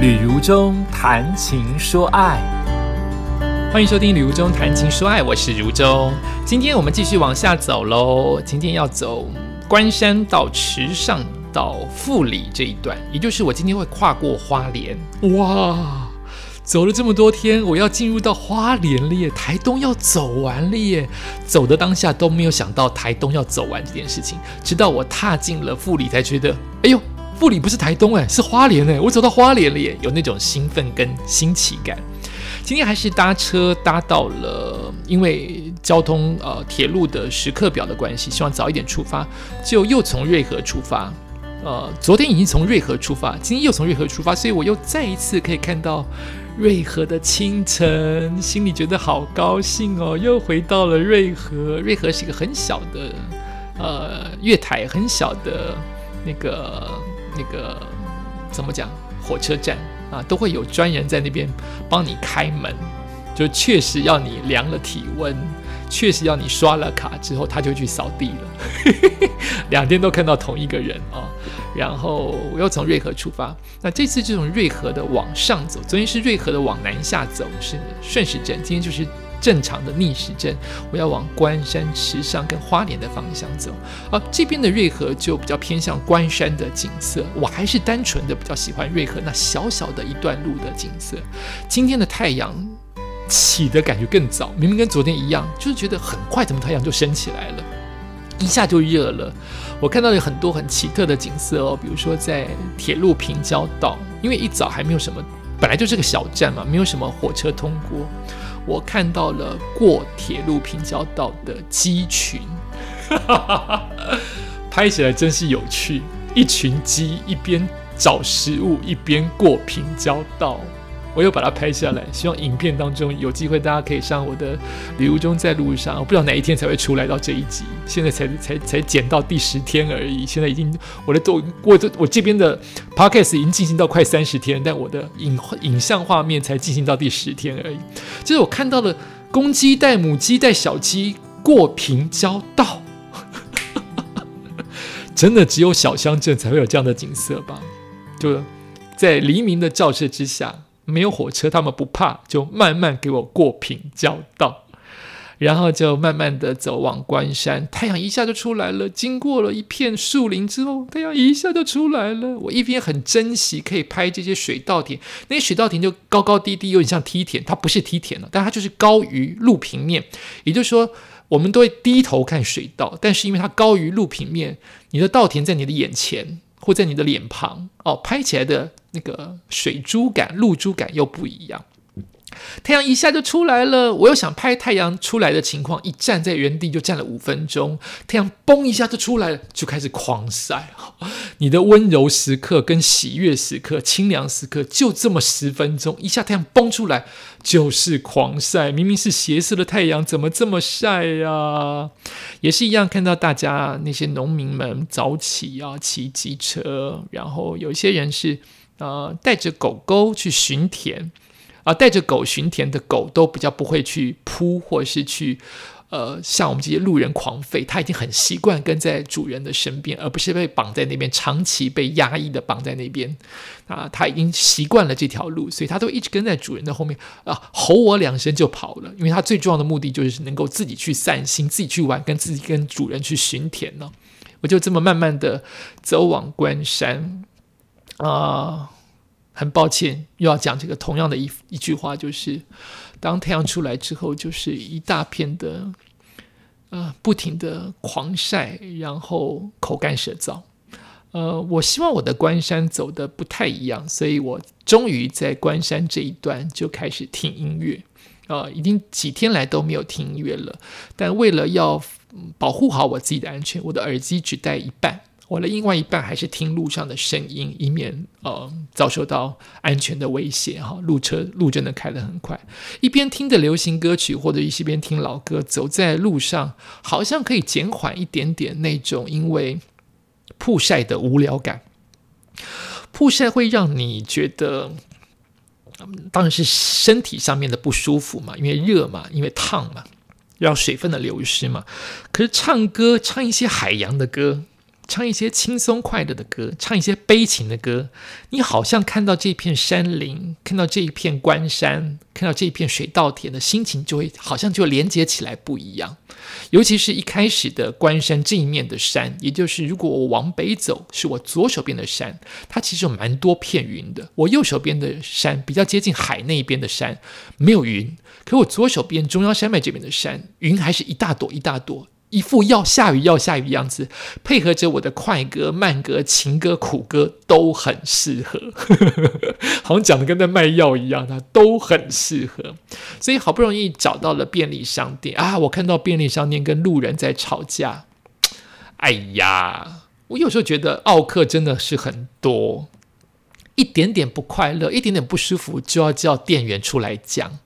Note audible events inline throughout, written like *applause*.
旅如中谈情说爱，欢迎收听旅如中谈情说爱，我是如中。今天我们继续往下走喽，今天要走关山到池上到富里这一段，也就是我今天会跨过花莲。哇，走了这么多天，我要进入到花莲了耶！台东要走完了耶！走的当下都没有想到台东要走完这件事情，直到我踏进了富里，才觉得，哎呦。富里不是台东哎，是花莲哎，我走到花莲了耶，有那种兴奋跟新奇感。今天还是搭车搭到了，因为交通呃铁路的时刻表的关系，希望早一点出发，就又从瑞和出发。呃，昨天已经从瑞和出发，今天又从瑞和出发，所以我又再一次可以看到瑞和的清晨，心里觉得好高兴哦，又回到了瑞和。瑞和是一个很小的呃月台，很小的那个。那个怎么讲？火车站啊，都会有专人在那边帮你开门，就确实要你量了体温，确实要你刷了卡之后，他就去扫地了。*laughs* 两天都看到同一个人啊。然后我又从瑞和出发，那这次就从瑞和的往上走，昨天是瑞和的往南下走，是顺时针，今天就是。正常的逆时针，我要往关山、池上跟花莲的方向走。而这边的瑞和就比较偏向关山的景色，我还是单纯的比较喜欢瑞和那小小的一段路的景色。今天的太阳起的感觉更早，明明跟昨天一样，就是觉得很快，怎么太阳就升起来了，一下就热了。我看到有很多很奇特的景色哦，比如说在铁路平交道，因为一早还没有什么，本来就是个小站嘛，没有什么火车通过。我看到了过铁路平交道的鸡群，*laughs* 拍起来真是有趣。一群鸡一边找食物，一边过平交道。我又把它拍下来，希望影片当中有机会，大家可以上我的旅途中在路上。我不知道哪一天才会出来到这一集，现在才才才剪到第十天而已。现在已经我的都我这我这边的 podcast 已经进行到快三十天，但我的影影像画面才进行到第十天而已。就是我看到了公鸡带母鸡带小鸡过平交道，*laughs* 真的只有小乡镇才会有这样的景色吧？就在黎明的照射之下。没有火车，他们不怕，就慢慢给我过平交道，然后就慢慢的走往关山。太阳一下就出来了，经过了一片树林之后，太阳一下就出来了。我一边很珍惜可以拍这些水稻田，那些水稻田就高高低低，有点像梯田。它不是梯田了，但它就是高于路平面。也就是说，我们都会低头看水稻，但是因为它高于路平面，你的稻田在你的眼前。或在你的脸庞哦，拍起来的那个水珠感、露珠感又不一样。太阳一下就出来了，我又想拍太阳出来的情况，一站在原地就站了五分钟。太阳嘣一下就出来了，就开始狂晒。你的温柔时刻、跟喜悦时刻、清凉时刻，就这么十分钟，一下太阳崩出来就是狂晒。明明是斜射的太阳，怎么这么晒呀？也是一样，看到大家那些农民们早起啊，骑机车，然后有一些人是呃带着狗狗去巡田。啊，带着狗巡田的狗都比较不会去扑，或是去，呃，像我们这些路人狂吠。它已经很习惯跟在主人的身边，而不是被绑在那边，长期被压抑的绑在那边。啊，它已经习惯了这条路，所以它都一直跟在主人的后面。啊，吼我两声就跑了，因为它最重要的目的就是能够自己去散心，自己去玩，跟自己跟主人去巡田呢。我就这么慢慢的走往关山，啊。很抱歉，又要讲这个同样的一一句话，就是当太阳出来之后，就是一大片的，呃，不停的狂晒，然后口干舌燥。呃，我希望我的关山走的不太一样，所以我终于在关山这一段就开始听音乐。啊，已经几天来都没有听音乐了，但为了要保护好我自己的安全，我的耳机只带一半。我的另外一半还是听路上的声音，以免呃遭受到安全的威胁哈。路车路真的开得很快，一边听着流行歌曲或者一边听老歌，走在路上好像可以减缓一点点那种因为曝晒的无聊感。曝晒会让你觉得，当然是身体上面的不舒服嘛，因为热嘛，因为烫嘛，要水分的流失嘛。可是唱歌唱一些海洋的歌。唱一些轻松快乐的歌，唱一些悲情的歌，你好像看到这片山林，看到这一片关山，看到这一片水稻田的心情，就会好像就连接起来不一样。尤其是一开始的关山这一面的山，也就是如果我往北走，是我左手边的山，它其实有蛮多片云的。我右手边的山比较接近海那一边的山，没有云。可我左手边中央山脉这边的山，云还是一大朵一大朵。一副要下雨要下雨的样子，配合着我的快歌、慢歌、情歌、苦歌都很适合，*laughs* 好像讲的跟在卖药一样，它都很适合。所以好不容易找到了便利商店啊，我看到便利商店跟路人在吵架，哎呀，我有时候觉得奥克真的是很多，一点点不快乐，一点点不舒服就要叫店员出来讲。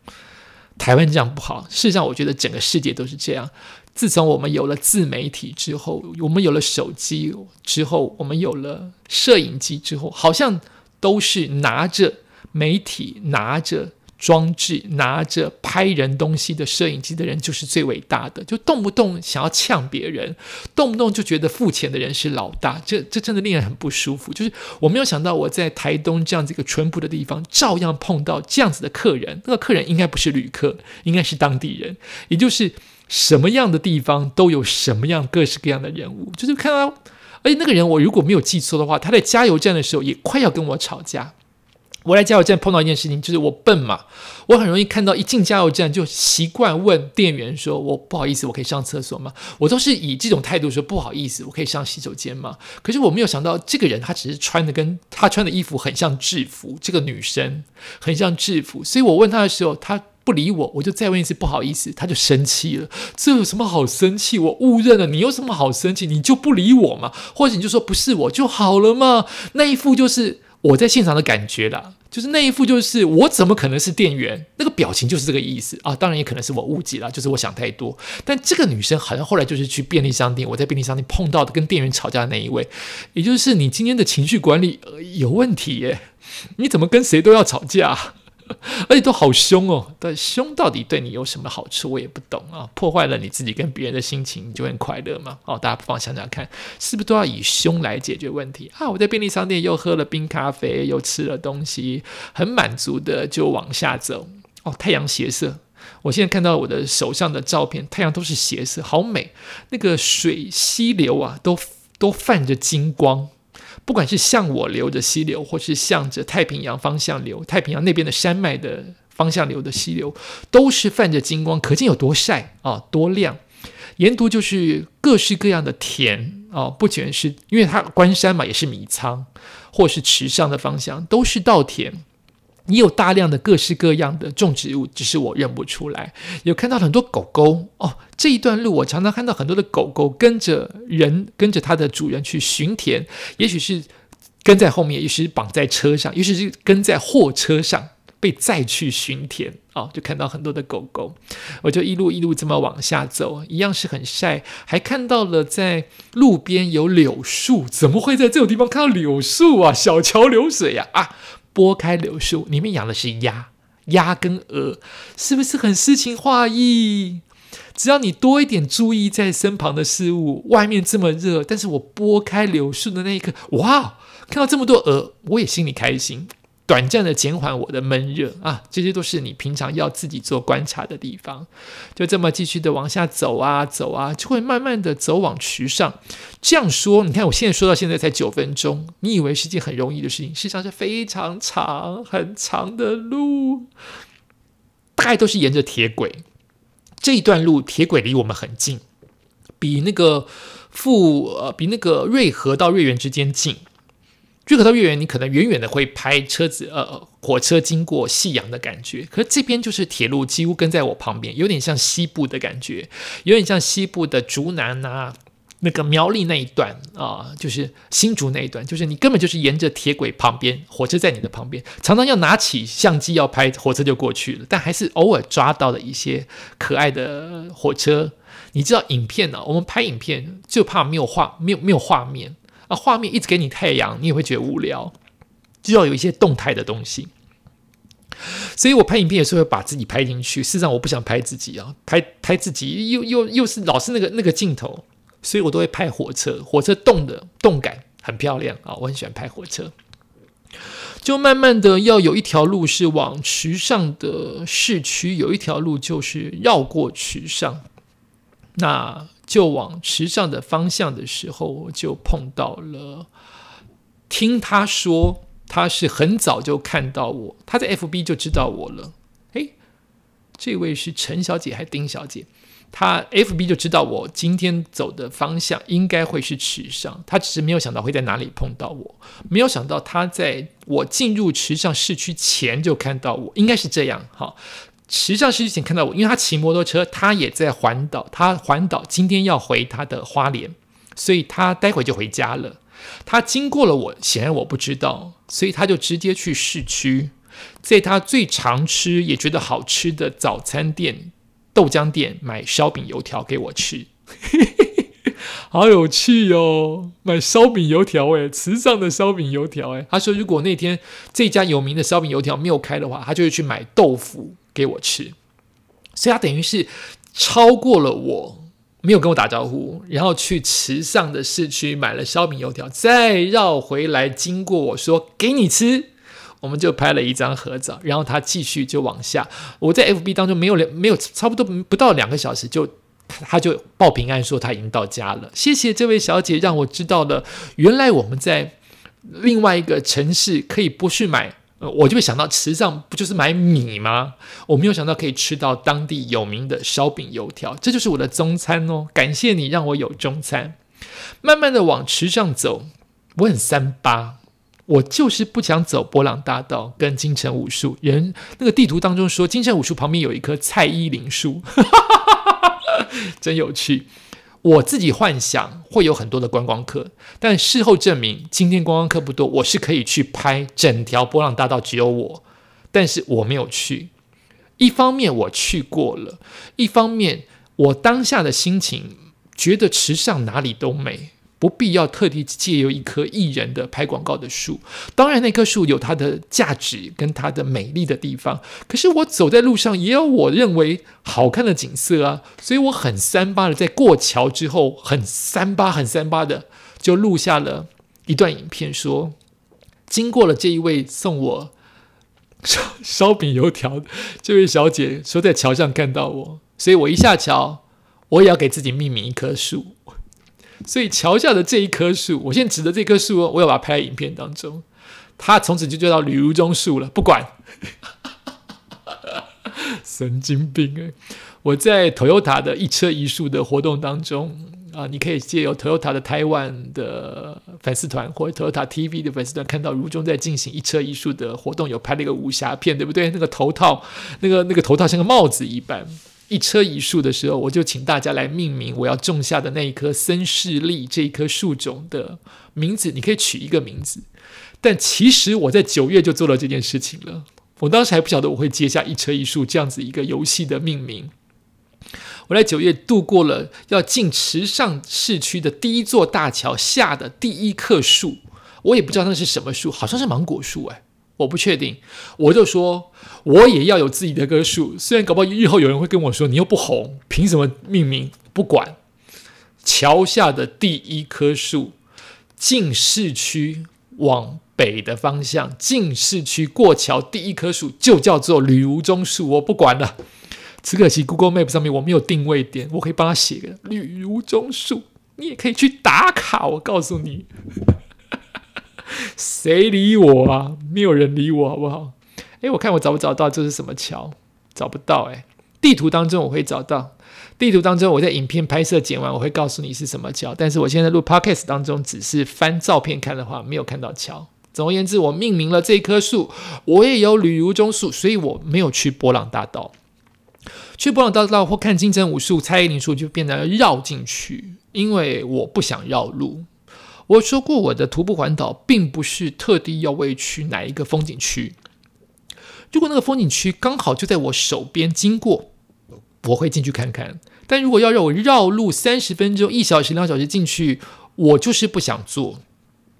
台湾这样不好，事实上我觉得整个世界都是这样。自从我们有了自媒体之后，我们有了手机之后，我们有了摄影机之后，好像都是拿着媒体、拿着装置、拿着拍人东西的摄影机的人就是最伟大的，就动不动想要呛别人，动不动就觉得付钱的人是老大，这这真的令人很不舒服。就是我没有想到我在台东这样子一个淳朴的地方，照样碰到这样子的客人。那个客人应该不是旅客，应该是当地人，也就是。什么样的地方都有什么样各式各样的人物，就是看到，而且那个人我如果没有记错的话，他在加油站的时候也快要跟我吵架。我在加油站碰到一件事情，就是我笨嘛，我很容易看到一进加油站就习惯问店员说：“我不好意思，我可以上厕所吗？”我都是以这种态度说：“不好意思，我可以上洗手间吗？”可是我没有想到，这个人他只是穿的跟他穿的衣服很像制服，这个女生很像制服，所以我问他的时候，他。不理我，我就再问一次，不好意思，他就生气了。这有什么好生气？我误认了，你有什么好生气？你就不理我嘛，或者你就说不是我就好了嘛。那一副就是我在现场的感觉啦，就是那一副就是我怎么可能是店员？那个表情就是这个意思啊。当然也可能是我误解了，就是我想太多。但这个女生好像后来就是去便利商店，我在便利商店碰到的跟店员吵架的那一位，也就是你今天的情绪管理有问题耶？你怎么跟谁都要吵架？*laughs* 而且都好凶哦！但凶到底对你有什么好处？我也不懂啊！破坏了你自己跟别人的心情，你就很快乐吗？哦，大家不妨想想看，是不是都要以凶来解决问题啊？我在便利商店又喝了冰咖啡，又吃了东西，很满足的就往下走。哦，太阳斜射，我现在看到我的手上的照片，太阳都是斜射，好美。那个水溪流啊，都都泛着金光。不管是向我流的溪流，或是向着太平洋方向流，太平洋那边的山脉的方向流的溪流，都是泛着金光，可见有多晒啊，多亮。沿途就是各式各样的田啊，不全是因为它关山嘛，也是米仓，或是池上的方向，都是稻田。你有大量的各式各样的种植物，只是我认不出来。有看到很多狗狗哦，这一段路我常常看到很多的狗狗跟着人，跟着它的主人去巡田，也许是跟在后面，也许是绑在车上，也许是跟在货车上被载去巡田哦，就看到很多的狗狗，我就一路一路这么往下走，一样是很晒，还看到了在路边有柳树，怎么会在这种地方看到柳树啊？小桥流水呀啊！拨开柳树，里面养的是鸭，鸭跟鹅，是不是很诗情画意？只要你多一点注意在身旁的事物，外面这么热，但是我拨开柳树的那一刻，哇，看到这么多鹅，我也心里开心。短暂的减缓我的闷热啊，这些都是你平常要自己做观察的地方。就这么继续的往下走啊走啊，就会慢慢的走往渠上。这样说，你看我现在说到现在才九分钟，你以为是件很容易的事情，事实上是非常长很长的路，大概都是沿着铁轨。这一段路铁轨离我们很近，比那个富呃比那个瑞和到瑞园之间近。瑞和到月圆，你可能远远的会拍车子，呃，火车经过夕阳的感觉。可是这边就是铁路，几乎跟在我旁边，有点像西部的感觉，有点像西部的竹南啊，那个苗栗那一段啊，就是新竹那一段，就是你根本就是沿着铁轨旁边，火车在你的旁边，常常要拿起相机要拍，火车就过去了。但还是偶尔抓到了一些可爱的火车。你知道影片呢？我们拍影片就怕没有画，没有没有画面。啊，画面一直给你太阳，你也会觉得无聊，就要有一些动态的东西。所以我拍影片也是会把自己拍进去。事实上，我不想拍自己啊，拍拍自己又又又是老是那个那个镜头，所以我都会拍火车。火车动的动感很漂亮啊，我很喜欢拍火车。就慢慢的要有一条路是往池上的市区，有一条路就是绕过池上。那就往池上的方向的时候，我就碰到了。听他说，他是很早就看到我，他在 FB 就知道我了。诶，这位是陈小姐还是丁小姐？他 FB 就知道我今天走的方向应该会是池上，他只是没有想到会在哪里碰到我，没有想到他在我进入池上市区前就看到我，应该是这样。哈。池上市区前看到我，因为他骑摩托车，他也在环岛，他环岛今天要回他的花莲，所以他待会就回家了。他经过了我，显然我不知道，所以他就直接去市区，在他最常吃也觉得好吃的早餐店。豆浆店买烧饼油条给我吃，*laughs* 好有趣哦！买烧饼油条，诶，慈上的烧饼油条，诶，他说如果那天这家有名的烧饼油条没有开的话，他就会去买豆腐给我吃。所以他等于是超过了我，没有跟我打招呼，然后去池上的市区买了烧饼油条，再绕回来经过我说给你吃。我们就拍了一张合照，然后他继续就往下。我在 FB 当中没有两没有差不多不到两个小时，就他就报平安说他已经到家了。谢谢这位小姐，让我知道了原来我们在另外一个城市可以不去买，我就会想到池上不就是买米吗？我没有想到可以吃到当地有名的烧饼油条，这就是我的中餐哦。感谢你让我有中餐。慢慢的往池上走，我很三八。我就是不想走波浪大道跟金城武树。人那个地图当中说，金城武树旁边有一棵蔡依林树，*laughs* 真有趣。我自己幻想会有很多的观光客，但事后证明今天观光客不多，我是可以去拍整条波浪大道，只有我，但是我没有去。一方面我去过了，一方面我当下的心情觉得池上哪里都美。不必要特地借由一棵艺人的拍广告的树，当然那棵树有它的价值跟它的美丽的地方。可是我走在路上也有我认为好看的景色啊，所以我很三八的在过桥之后，很三八很三八的就录下了一段影片，说经过了这一位送我烧烧饼油条 *laughs* 这位小姐，说在桥上看到我，所以我一下桥，我也要给自己命名一棵树。所以桥下的这一棵树，我现在指的这棵树哦，我要把它拍在影片当中。它从此就叫到吕如中树了，不管。*laughs* 神经病哎！我在 Toyota 的一车一树的活动当中啊，你可以借由 Toyota 的台湾的粉丝团或者 Toyota TV 的粉丝团，看到如中在进行一车一树的活动，有拍了一个武侠片，对不对？那个头套，那个那个头套像个帽子一般。一车一树的时候，我就请大家来命名我要种下的那一棵森氏栗这一棵树种的名字。你可以取一个名字，但其实我在九月就做了这件事情了。我当时还不晓得我会接下一车一树这样子一个游戏的命名。我在九月度过了要进池上市区的第一座大桥下的第一棵树，我也不知道那是什么树，好像是芒果树哎。我不确定，我就说，我也要有自己的棵树。虽然搞不好日后有人会跟我说，你又不红，凭什么命名？不管，桥下的第一棵树，进市区往北的方向，进市区过桥第一棵树就叫做吕如中树。我不管了，只可惜 Google Map 上面我没有定位点，我可以帮他写个吕如中树，你也可以去打卡。我告诉你。谁理我啊？没有人理我，好不好？诶，我看我找不找到这是什么桥？找不到诶，地图当中我会找到。地图当中我在影片拍摄剪完，我会告诉你是什么桥。但是我现在录 podcast 当中，只是翻照片看的话，没有看到桥。总而言之，我命名了这棵树，我也有旅如中树，所以我没有去波浪大道。去波浪大道或看金针武树、蔡依林树，就变成绕进去，因为我不想绕路。我说过，我的徒步环岛并不是特地要为去哪一个风景区。如果那个风景区刚好就在我手边经过，我会进去看看。但如果要让我绕路三十分钟、一小时、两小时进去，我就是不想做。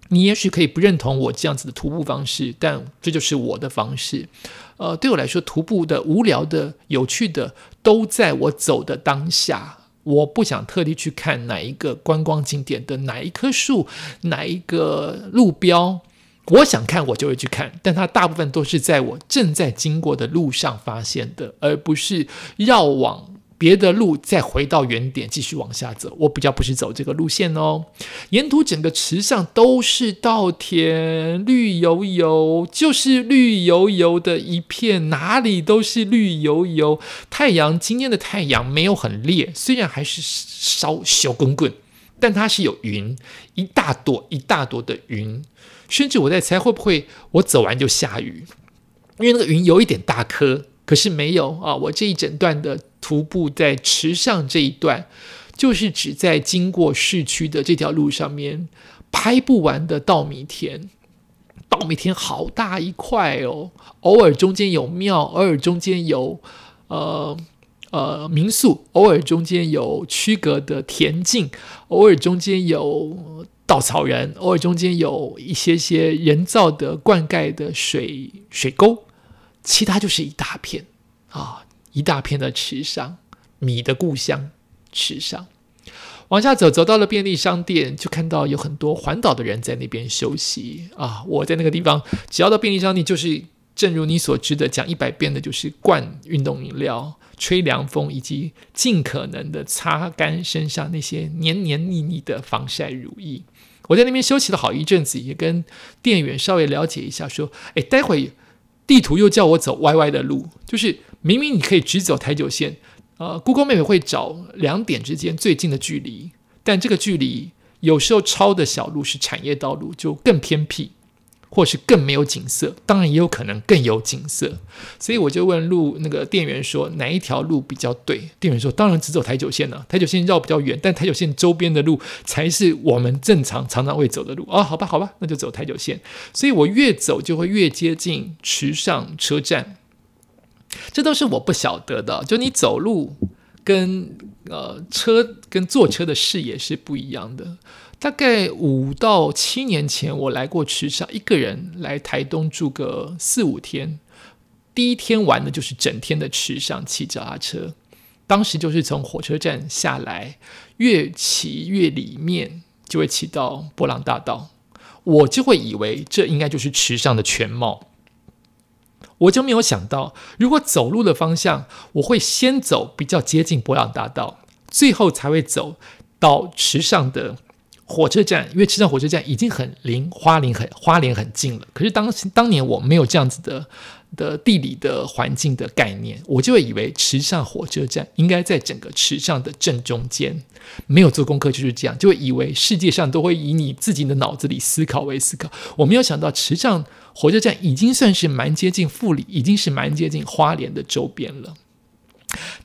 你也许可以不认同我这样子的徒步方式，但这就是我的方式。呃，对我来说，徒步的无聊的、有趣的，都在我走的当下。我不想特地去看哪一个观光景点的哪一棵树、哪一个路标，我想看我就会去看，但它大部分都是在我正在经过的路上发现的，而不是绕往。别的路再回到原点继续往下走，我比较不是走这个路线哦。沿途整个池上都是稻田，绿油油，就是绿油油的一片，哪里都是绿油油。太阳今天的太阳没有很烈，虽然还是烧小滚滚，但它是有云，一大朵一大朵的云。甚至我在猜会不会我走完就下雨，因为那个云有一点大颗。可是没有啊！我这一整段的徒步在池上这一段，就是只在经过市区的这条路上面拍不完的稻米田。稻米田好大一块哦，偶尔中间有庙，偶尔中间有呃呃民宿，偶尔中间有区隔的田径，偶尔中间有稻草人，偶尔中间有一些些人造的灌溉的水水沟。其他就是一大片啊，一大片的池上，米的故乡池上。往下走，走到了便利商店，就看到有很多环岛的人在那边休息啊。我在那个地方，只要到便利商店，就是正如你所知的，讲一百遍的，就是灌运动饮料、吹凉风，以及尽可能的擦干身上那些黏黏腻腻的防晒乳液。我在那边休息了好一阵子，也跟店员稍微了解一下，说：“哎，待会。”地图又叫我走歪歪的路，就是明明你可以直走台九线，呃，Google Map 会找两点之间最近的距离，但这个距离有时候抄的小路是产业道路，就更偏僻。或是更没有景色，当然也有可能更有景色，所以我就问路那个店员说哪一条路比较对？店员说当然只走台九线了，台九线绕比较远，但台九线周边的路才是我们正常常常会走的路哦，好吧，好吧，那就走台九线。所以我越走就会越接近池上车站，这都是我不晓得的。就你走路跟呃车跟坐车的视野是不一样的。大概五到七年前，我来过池上，一个人来台东住个四五天。第一天玩的就是整天的池上骑脚踏车，当时就是从火车站下来，越骑越里面，就会骑到波浪大道，我就会以为这应该就是池上的全貌。我就没有想到，如果走路的方向，我会先走比较接近博朗大道，最后才会走到池上的。火车站，因为池上火车站已经很离花莲很花莲很近了。可是当时当年我没有这样子的的地理的环境的概念，我就会以为池上火车站应该在整个池上的正中间。没有做功课就是这样，就会以为世界上都会以你自己的脑子里思考为思考。我没有想到池上火车站已经算是蛮接近富里，已经是蛮接近花莲的周边了。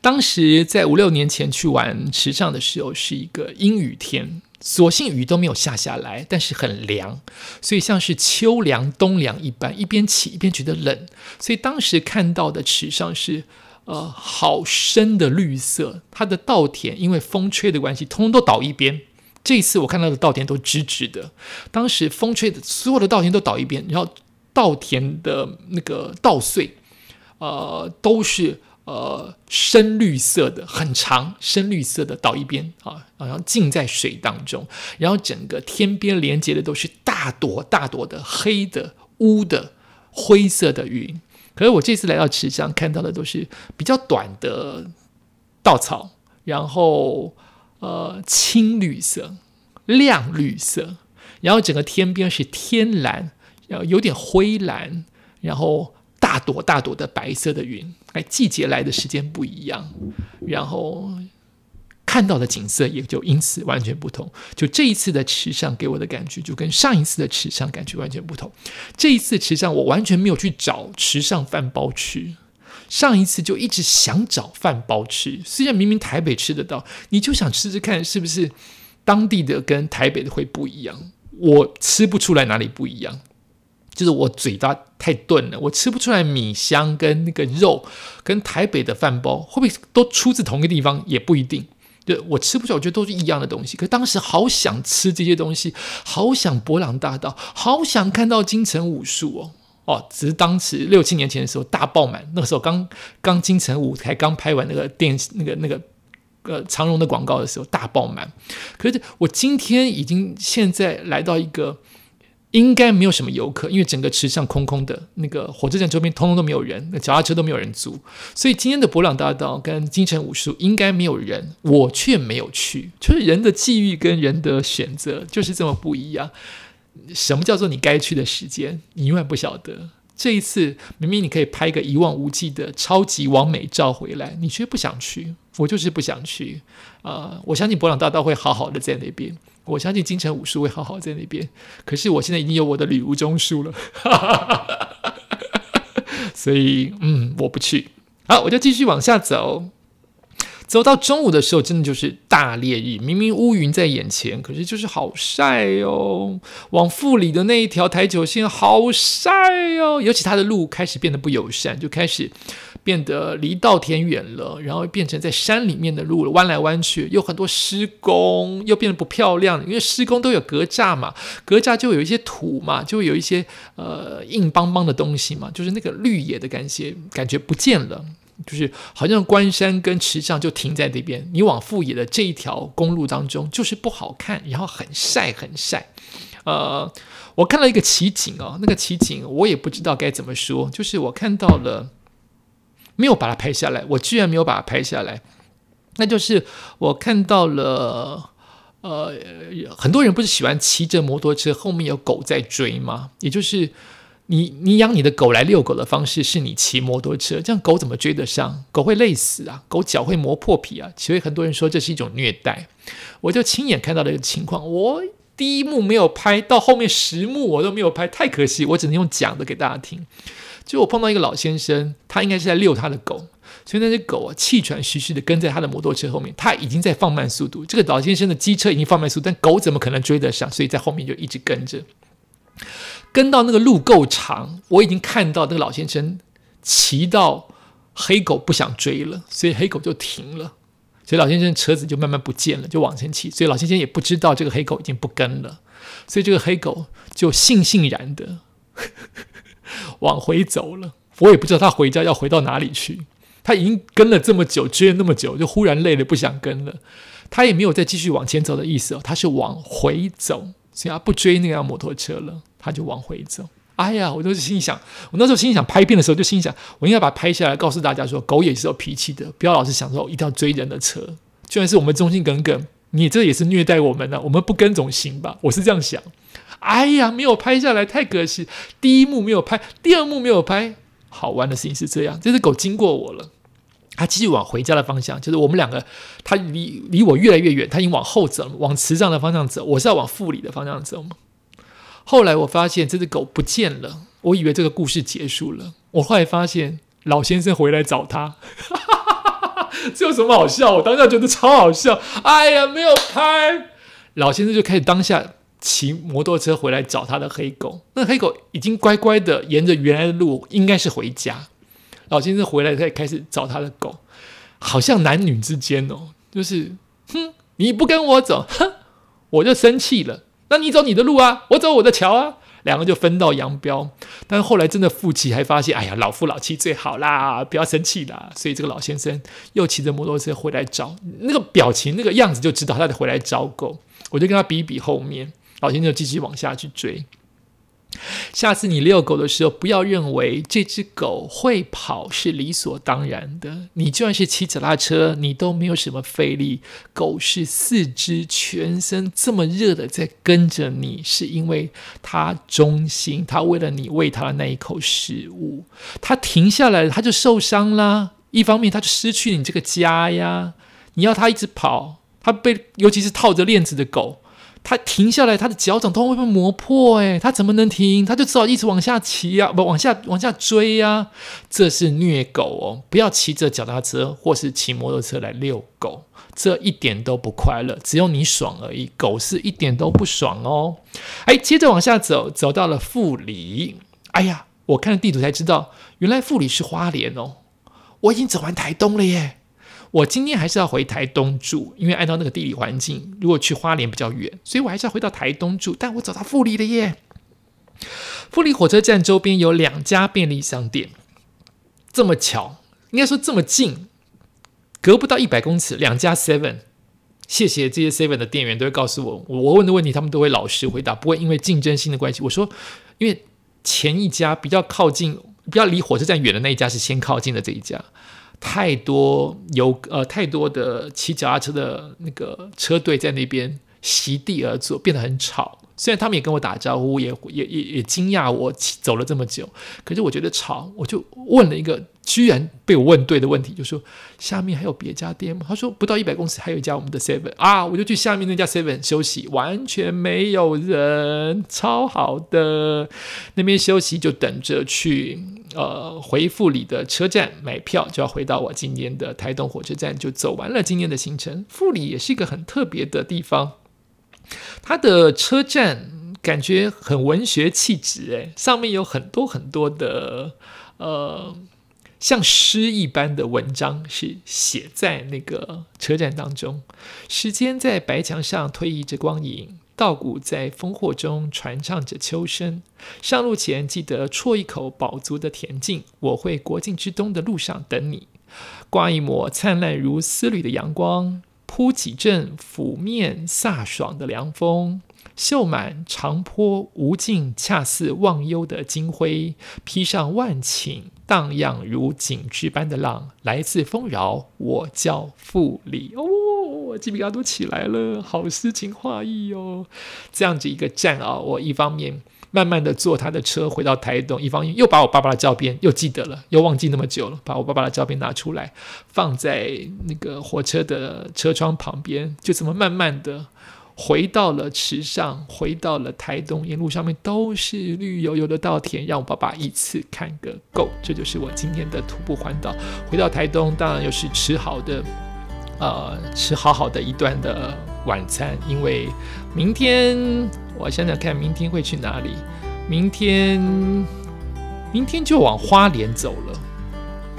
当时在五六年前去玩池上的时候，是一个阴雨天。所幸雨都没有下下来，但是很凉，所以像是秋凉冬凉一般，一边起一边觉得冷。所以当时看到的池上是呃好深的绿色，它的稻田因为风吹的关系，通通都倒一边。这一次我看到的稻田都直直的，当时风吹的所有的稻田都倒一边，然后稻田的那个稻穗，呃都是。呃，深绿色的，很长，深绿色的倒一边啊，好像浸在水当中，然后整个天边连接的都是大朵大朵的黑的乌的灰色的云。可是我这次来到池上看到的都是比较短的稻草，然后呃青绿色、亮绿色，然后整个天边是天蓝，然后有点灰蓝，然后。大朵大朵的白色的云，哎，季节来的时间不一样，然后看到的景色也就因此完全不同。就这一次的池上给我的感觉，就跟上一次的池上感觉完全不同。这一次池上我完全没有去找池上饭包吃，上一次就一直想找饭包吃。虽然明明台北吃得到，你就想吃吃看是不是当地的跟台北的会不一样。我吃不出来哪里不一样。就是我嘴巴太钝了，我吃不出来米香跟那个肉，跟台北的饭包会不会都出自同一个地方也不一定。对我吃不出，我觉得都是一样的东西。可当时好想吃这些东西，好想博朗大道，好想看到京城武术哦哦！只是当时六七年前的时候大爆满，那个时候刚刚京城舞台刚拍完那个电那个那个呃长荣的广告的时候大爆满。可是我今天已经现在来到一个。应该没有什么游客，因为整个池上空空的，那个火车站周边通通都没有人，那脚踏车都没有人租，所以今天的博朗大道跟金城武术应该没有人，我却没有去，就是人的际遇跟人的选择就是这么不一样。什么叫做你该去的时间，你永远不晓得。这一次明明你可以拍个一望无际的超级完美照回来，你却不想去，我就是不想去。啊，我相信博朗大道会好好的在那边。我相信金城武术会好好在那边，可是我现在已经有我的旅无中书了，*laughs* 所以嗯，我不去。好，我就继续往下走，走到中午的时候，真的就是大烈日，明明乌云在眼前，可是就是好晒哦。往富里的那一条台九线好晒哦，尤其它的路开始变得不友善，就开始。变得离稻田远了，然后变成在山里面的路了，弯来弯去，有很多施工，又变得不漂亮。因为施工都有隔栅嘛，隔栅就有一些土嘛，就有一些呃硬邦邦的东西嘛，就是那个绿野的感觉，感觉不见了。就是好像关山跟池上就停在那边，你往富野的这一条公路当中就是不好看，然后很晒很晒。呃，我看到一个奇景哦，那个奇景我也不知道该怎么说，就是我看到了。没有把它拍下来，我居然没有把它拍下来，那就是我看到了，呃，很多人不是喜欢骑着摩托车，后面有狗在追吗？也就是你你养你的狗来遛狗的方式是你骑摩托车，这样狗怎么追得上？狗会累死啊，狗脚会磨破皮啊，所以很多人说这是一种虐待。我就亲眼看到了一个情况，我第一幕没有拍到，后面十幕我都没有拍，太可惜，我只能用讲的给大家听。就我碰到一个老先生，他应该是在遛他的狗，所以那只狗啊气喘吁吁的跟在他的摩托车后面，他已经在放慢速度。这个老先生的机车已经放慢速度，但狗怎么可能追得上？所以在后面就一直跟着，跟到那个路够长，我已经看到那个老先生骑到黑狗不想追了，所以黑狗就停了，所以老先生车子就慢慢不见了，就往前骑。所以老先生也不知道这个黑狗已经不跟了，所以这个黑狗就悻悻然的。往回走了，我也不知道他回家要回到哪里去。他已经跟了这么久，追了那么久，就忽然累了，不想跟了。他也没有再继续往前走的意思哦，他是往回走，所以他不追那辆摩托车了，他就往回走。哎呀，我都是心想，我那时候心想拍片的时候就心想，我应该把它拍下来，告诉大家说，狗也是有脾气的，不要老是想说一定要追人的车。就算是我们忠心耿耿，你这也是虐待我们呢。我们不跟总行吧？我是这样想。哎呀，没有拍下来，太可惜。第一幕没有拍，第二幕没有拍。好玩的事情是这样：这只狗经过我了，他继续往回家的方向，就是我们两个，他离离我越来越远，他已经往后走，往慈上的方向走。我是要往富里的方向走吗？后来我发现这只狗不见了，我以为这个故事结束了。我后来发现老先生回来找他，*laughs* 这有什么好笑？我当下觉得超好笑。哎呀，没有拍，老先生就开始当下。骑摩托车回来找他的黑狗，那黑狗已经乖乖的沿着原来的路，应该是回家。老先生回来再开始找他的狗，好像男女之间哦，就是哼，你不跟我走，哼，我就生气了。那你走你的路啊，我走我的桥啊，两个就分道扬镳。但是后来真的夫妻还发现，哎呀，老夫老妻最好啦，不要生气啦。所以这个老先生又骑着摩托车回来找，那个表情那个样子就知道他得回来找狗。我就跟他比一比后面。老先生继续往下去追。下次你遛狗的时候，不要认为这只狗会跑是理所当然的。你就算是骑脚踏车，你都没有什么费力。狗是四肢全身这么热的在跟着你，是因为它忠心，它为了你喂它的那一口食物。它停下来，它就受伤啦。一方面，它就失去你这个家呀。你要它一直跑，它被尤其是套着链子的狗。他停下来，他的脚掌都会被磨破，哎，他怎么能停？他就只好一直往下骑呀，不往下往下追呀，这是虐狗哦！不要骑着脚踏车或是骑摩托车来遛狗，这一点都不快乐，只有你爽而已，狗是一点都不爽哦。哎，接着往下走，走到了富里，哎呀，我看了地图才知道，原来富里是花莲哦，我已经走完台东了耶。我今天还是要回台东住，因为按照那个地理环境，如果去花莲比较远，所以我还是要回到台东住。但我走到富里了耶！富里火车站周边有两家便利商店，这么巧，应该说这么近，隔不到一百公尺，两家 Seven。谢谢这些 Seven 的店员都会告诉我，我问的问题他们都会老实回答，不会因为竞争性的关系。我说，因为前一家比较靠近、比较离火车站远的那一家是先靠近的这一家，太多有呃太多的骑脚踏车的那个车队在那边席地而坐，变得很吵。虽然他们也跟我打招呼，也也也也惊讶我走了这么久，可是我觉得吵，我就问了一个居然被我问对的问题，就说下面还有别家店吗？他说不到一百公尺还有一家我们的 Seven 啊，我就去下面那家 Seven 休息，完全没有人，超好的，那边休息就等着去呃回复里的车站买票，就要回到我今年的台东火车站，就走完了今年的行程。富里也是一个很特别的地方。它的车站感觉很文学气质，诶，上面有很多很多的呃，像诗一般的文章是写在那个车站当中。时间在白墙上推移着光影，稻谷在烽火中传唱着秋声。上路前记得啜一口饱足的恬静。我会国境之东的路上等你，挂一抹灿烂如丝缕的阳光。铺几阵拂面飒爽的凉风，绣满长坡无尽，恰似忘忧的金辉。披上万顷荡漾如锦织般的浪，来自丰饶，我叫富里。哦，鸡皮疙瘩都起来了，好诗情画意哦。这样子一个站啊，我一方面。慢慢的坐他的车回到台东，一方面又把我爸爸的照片又记得了，又忘记那么久了，把我爸爸的照片拿出来放在那个火车的车窗旁边，就这么慢慢的回到了池上，回到了台东，沿路上面都是绿油油的稻田，让我爸爸一次看个够。这就是我今天的徒步环岛。回到台东，当然又是吃好的，呃，吃好好的一段的晚餐，因为明天。我想想看，明天会去哪里？明天，明天就往花莲走了，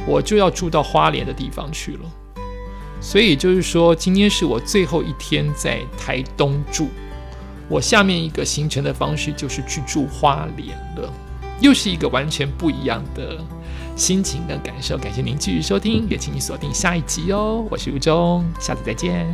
我就要住到花莲的地方去了。所以就是说，今天是我最后一天在台东住。我下面一个行程的方式就是去住花莲了，又是一个完全不一样的心情跟感受。感谢您继续收听，也请你锁定下一集哦。我是吴忠，下次再见。